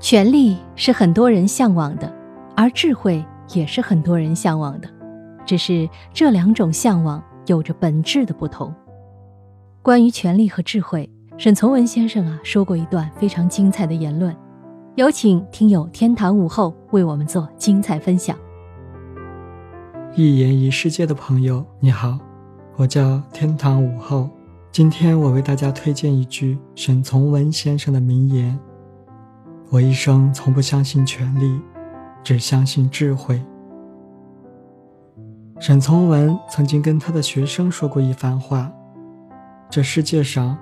权力是很多人向往的，而智慧也是很多人向往的，只是这两种向往有着本质的不同。关于权力和智慧，沈从文先生啊说过一段非常精彩的言论，有请听友天堂午后为我们做精彩分享。一言一世界的朋友，你好，我叫天堂午后，今天我为大家推荐一句沈从文先生的名言。我一生从不相信权力，只相信智慧。沈从文曾经跟他的学生说过一番话：这世界上，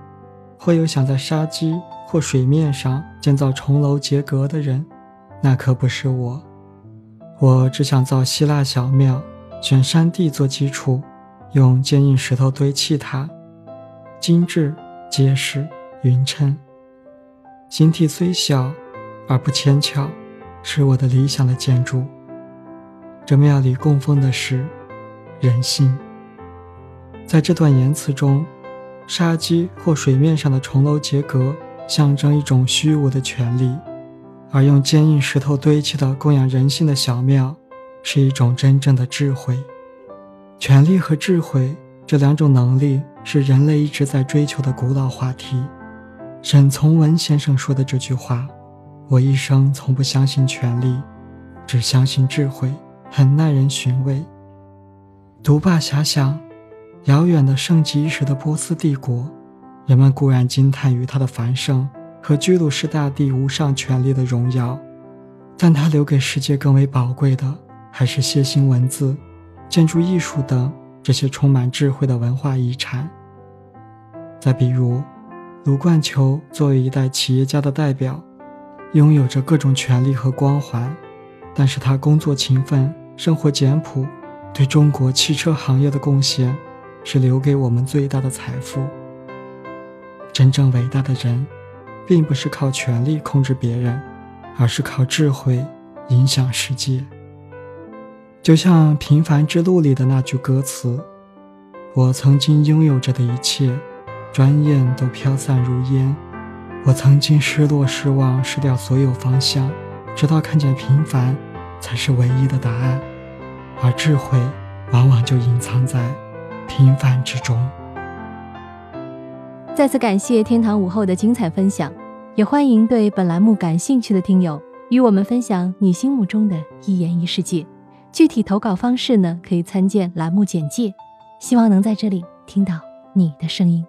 会有想在沙基或水面上建造重楼结阁的人，那可不是我。我只想造希腊小庙，选山地做基础，用坚硬石头堆砌它，精致、结实、匀称。形体虽小。而不牵强，是我的理想的建筑。这庙里供奉的是人性。在这段言辞中，沙基或水面上的重楼结阁象征一种虚无的权利，而用坚硬石头堆砌的供养人性的小庙是一种真正的智慧。权力和智慧这两种能力是人类一直在追求的古老话题。沈从文先生说的这句话。我一生从不相信权力，只相信智慧，很耐人寻味。独霸遐想，遥远的盛极一时的波斯帝国，人们固然惊叹于它的繁盛和居鲁士大帝无上权力的荣耀，但它留给世界更为宝贵的，还是楔形文字、建筑艺术等这些充满智慧的文化遗产。再比如，卢冠球作为一代企业家的代表。拥有着各种权利和光环，但是他工作勤奋，生活简朴，对中国汽车行业的贡献是留给我们最大的财富。真正伟大的人，并不是靠权力控制别人，而是靠智慧影响世界。就像《平凡之路》里的那句歌词：“我曾经拥有着的一切，转眼都飘散如烟。”我曾经失落、失望、失掉所有方向，直到看见平凡才是唯一的答案，而智慧往往就隐藏在平凡之中。再次感谢天堂午后的精彩分享，也欢迎对本栏目感兴趣的听友与我们分享你心目中的一言一世界。具体投稿方式呢，可以参见栏目简介。希望能在这里听到你的声音。